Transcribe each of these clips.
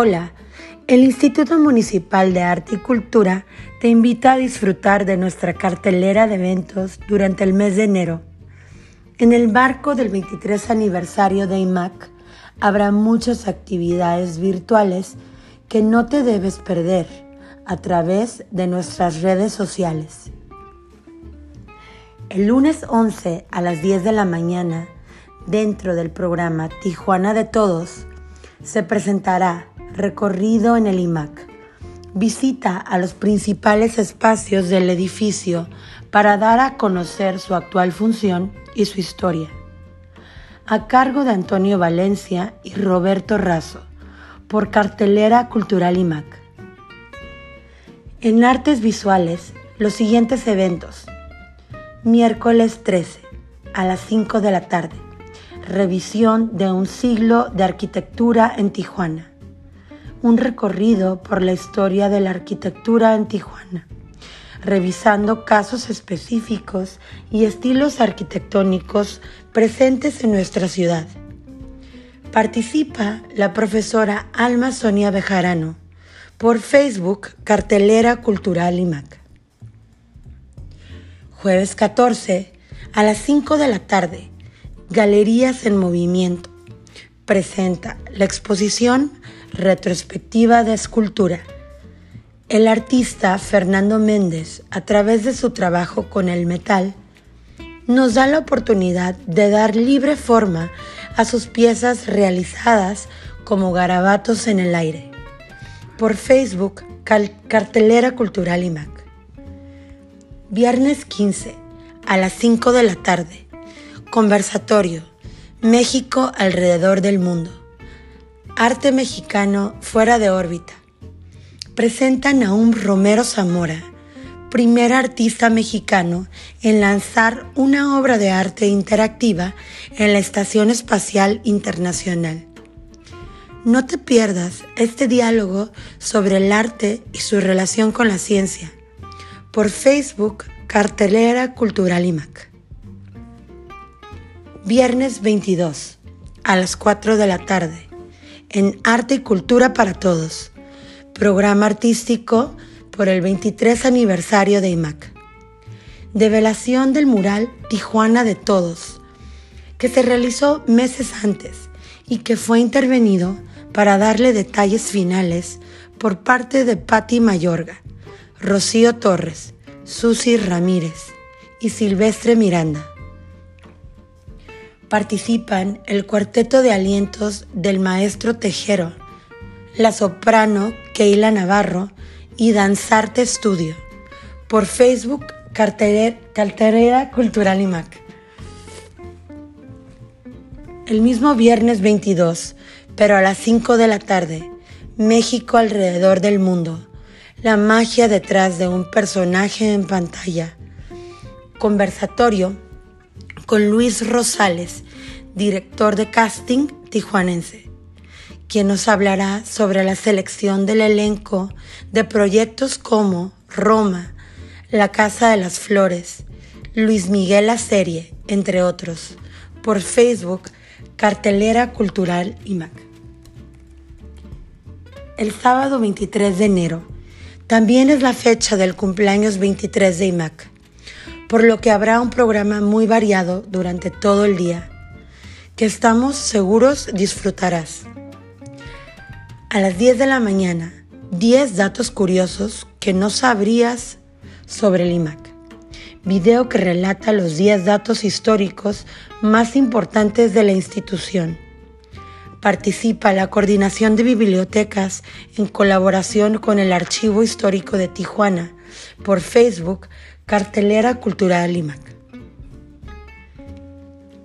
Hola, el Instituto Municipal de Arte y Cultura te invita a disfrutar de nuestra cartelera de eventos durante el mes de enero. En el marco del 23 aniversario de IMAC habrá muchas actividades virtuales que no te debes perder a través de nuestras redes sociales. El lunes 11 a las 10 de la mañana, dentro del programa Tijuana de Todos, se presentará recorrido en el IMAC. Visita a los principales espacios del edificio para dar a conocer su actual función y su historia. A cargo de Antonio Valencia y Roberto Razo, por Cartelera Cultural IMAC. En artes visuales, los siguientes eventos. Miércoles 13, a las 5 de la tarde. Revisión de un siglo de arquitectura en Tijuana un recorrido por la historia de la arquitectura en Tijuana, revisando casos específicos y estilos arquitectónicos presentes en nuestra ciudad. Participa la profesora Alma Sonia Bejarano por Facebook Cartelera Cultural IMAC. Jueves 14 a las 5 de la tarde, Galerías en Movimiento. Presenta la exposición Retrospectiva de Escultura. El artista Fernando Méndez, a través de su trabajo con el metal, nos da la oportunidad de dar libre forma a sus piezas realizadas como garabatos en el aire. Por Facebook, Cartelera Cultural IMAC. Viernes 15, a las 5 de la tarde. Conversatorio. México alrededor del mundo. Arte mexicano fuera de órbita. Presenta Naum Romero Zamora, primer artista mexicano en lanzar una obra de arte interactiva en la Estación Espacial Internacional. No te pierdas este diálogo sobre el arte y su relación con la ciencia por Facebook Cartelera Cultural IMAC. Viernes 22 a las 4 de la tarde en Arte y Cultura para Todos, programa artístico por el 23 aniversario de IMAC. Develación del mural Tijuana de Todos, que se realizó meses antes y que fue intervenido para darle detalles finales por parte de Patti Mayorga, Rocío Torres, Susi Ramírez y Silvestre Miranda participan el cuarteto de alientos del maestro Tejero, la soprano Keila Navarro y Danzarte Estudio por Facebook Carterera Cultural IMAC. El mismo viernes 22, pero a las 5 de la tarde, México alrededor del mundo, la magia detrás de un personaje en pantalla. Conversatorio con Luis Rosales, director de casting tijuanense, quien nos hablará sobre la selección del elenco de proyectos como Roma, La Casa de las Flores, Luis Miguel La Serie, entre otros, por Facebook, Cartelera Cultural IMAC. El sábado 23 de enero también es la fecha del cumpleaños 23 de IMAC por lo que habrá un programa muy variado durante todo el día, que estamos seguros disfrutarás. A las 10 de la mañana, 10 datos curiosos que no sabrías sobre el IMAC. Video que relata los 10 datos históricos más importantes de la institución. Participa la Coordinación de Bibliotecas en colaboración con el Archivo Histórico de Tijuana por Facebook Cartelera Cultural IMAC.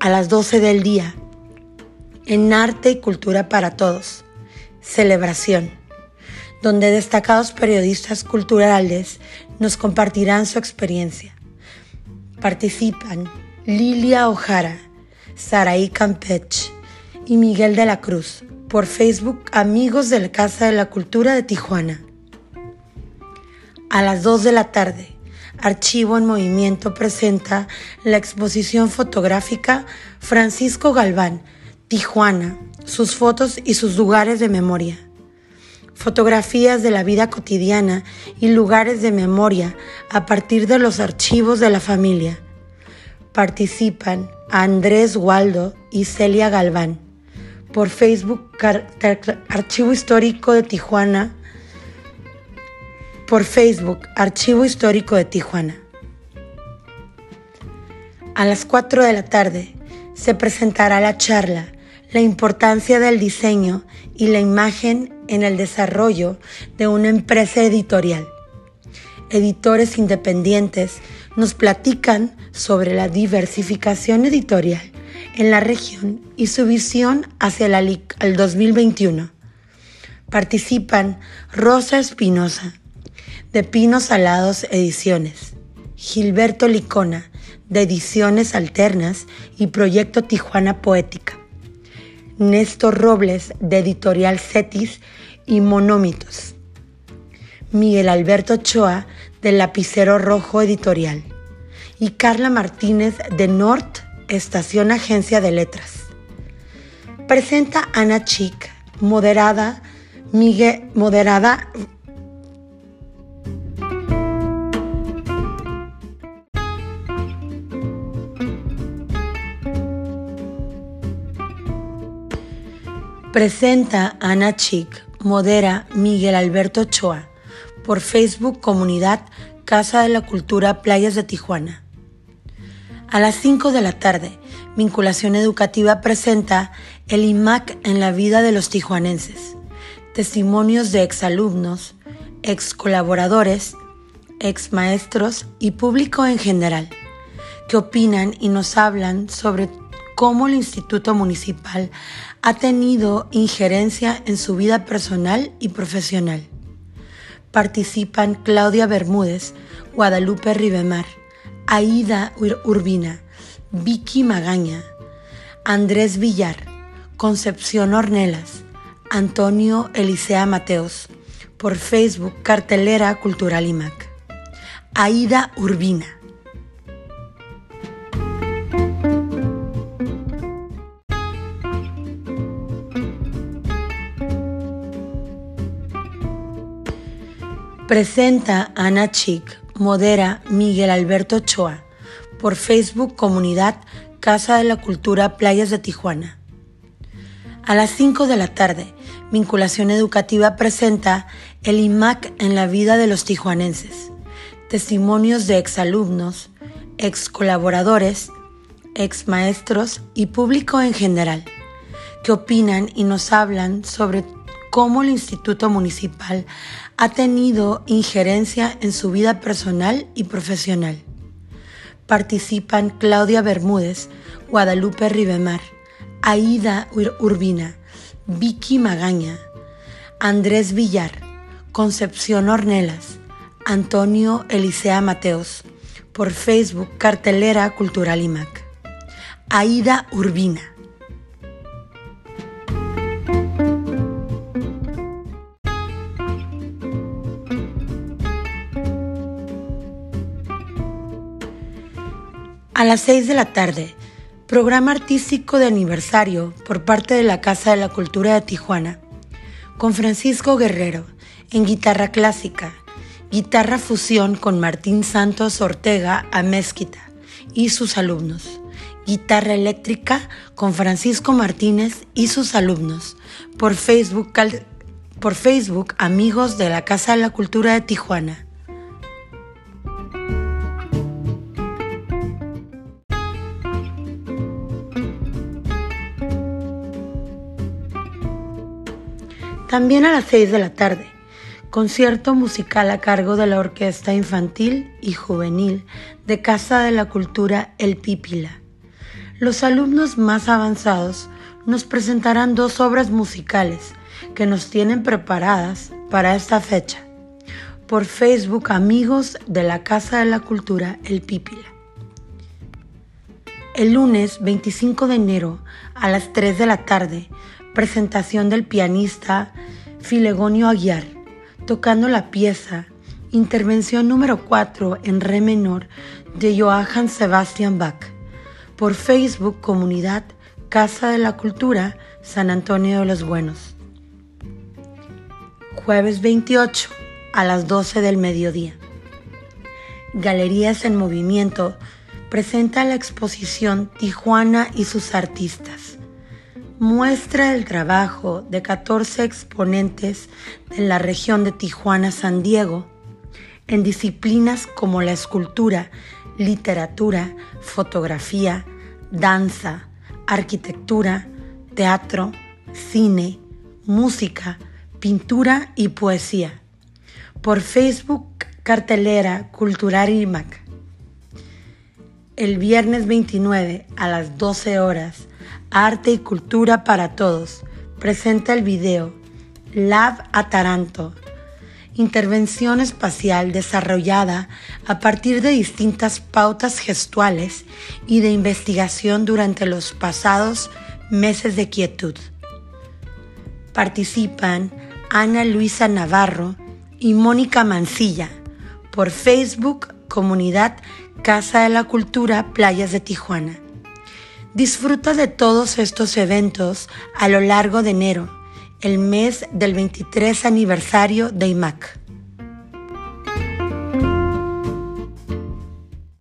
A las 12 del día, en Arte y Cultura para Todos, celebración, donde destacados periodistas culturales nos compartirán su experiencia. Participan Lilia Ojara, Saraí Campech y Miguel de la Cruz por Facebook Amigos de la Casa de la Cultura de Tijuana. A las 2 de la tarde, Archivo en Movimiento presenta la exposición fotográfica Francisco Galván, Tijuana, sus fotos y sus lugares de memoria. fotografías de la vida cotidiana y lugares de memoria a partir de los archivos de la familia. Participan Andrés Waldo y Celia Galván. Por Facebook, Archivo Histórico de Tijuana. Por Facebook, Archivo Histórico de Tijuana. A las 4 de la tarde se presentará la charla La importancia del diseño y la imagen en el desarrollo de una empresa editorial. Editores independientes nos platican sobre la diversificación editorial en la región y su visión hacia el 2021. Participan Rosa Espinosa, de Pinos Alados Ediciones, Gilberto Licona, de Ediciones Alternas y Proyecto Tijuana Poética, Néstor Robles, de Editorial Cetis y Monómitos, Miguel Alberto Ochoa, de Lapicero Rojo Editorial, y Carla Martínez, de Nort Estación Agencia de Letras. Presenta Ana Chic, moderada, Miguel, moderada Presenta Ana Chic, modera Miguel Alberto Ochoa, por Facebook Comunidad Casa de la Cultura Playas de Tijuana. A las 5 de la tarde, Vinculación Educativa presenta el IMAC en la vida de los tijuanenses. Testimonios de exalumnos, ex colaboradores, ex maestros y público en general, que opinan y nos hablan sobre cómo el Instituto Municipal ha tenido injerencia en su vida personal y profesional. Participan Claudia Bermúdez, Guadalupe Ribemar, Aida Urbina, Vicky Magaña, Andrés Villar, Concepción Ornelas, Antonio Elisea Mateos, por Facebook Cartelera Cultural IMAC. Aida Urbina. Presenta Ana Chic, modera Miguel Alberto Ochoa, por Facebook Comunidad Casa de la Cultura Playas de Tijuana. A las 5 de la tarde, Vinculación Educativa presenta el IMAC en la vida de los tijuanenses. Testimonios de exalumnos, ex colaboradores, ex maestros y público en general, que opinan y nos hablan sobre cómo el Instituto Municipal ha tenido injerencia en su vida personal y profesional. Participan Claudia Bermúdez, Guadalupe Ribemar, Aida Urbina, Vicky Magaña, Andrés Villar, Concepción Ornelas, Antonio Elisea Mateos, por Facebook Cartelera Cultural IMAC. Aida Urbina. A las 6 de la tarde, programa artístico de aniversario por parte de la Casa de la Cultura de Tijuana, con Francisco Guerrero en guitarra clásica, guitarra fusión con Martín Santos Ortega a Mezquita y sus alumnos, guitarra eléctrica con Francisco Martínez y sus alumnos, por Facebook, por Facebook Amigos de la Casa de la Cultura de Tijuana. También a las 6 de la tarde, concierto musical a cargo de la Orquesta Infantil y Juvenil de Casa de la Cultura El Pípila. Los alumnos más avanzados nos presentarán dos obras musicales que nos tienen preparadas para esta fecha. Por Facebook Amigos de la Casa de la Cultura El Pípila. El lunes 25 de enero a las 3 de la tarde presentación del pianista Filegonio Aguiar, tocando la pieza Intervención número 4 en Re menor de Johann Sebastian Bach, por Facebook Comunidad Casa de la Cultura San Antonio de los Buenos. jueves 28 a las 12 del mediodía. Galerías en Movimiento presenta la exposición Tijuana y sus artistas. Muestra el trabajo de 14 exponentes de la región de Tijuana-San Diego en disciplinas como la escultura, literatura, fotografía, danza, arquitectura, teatro, cine, música, pintura y poesía. Por Facebook, cartelera Cultural IMAC. El viernes 29 a las 12 horas, Arte y Cultura para Todos presenta el video Lab Ataranto intervención espacial desarrollada a partir de distintas pautas gestuales y de investigación durante los pasados meses de quietud. Participan Ana Luisa Navarro y Mónica Mancilla por Facebook Comunidad Casa de la Cultura Playas de Tijuana. Disfruta de todos estos eventos a lo largo de enero el mes del 23 aniversario de IMAC.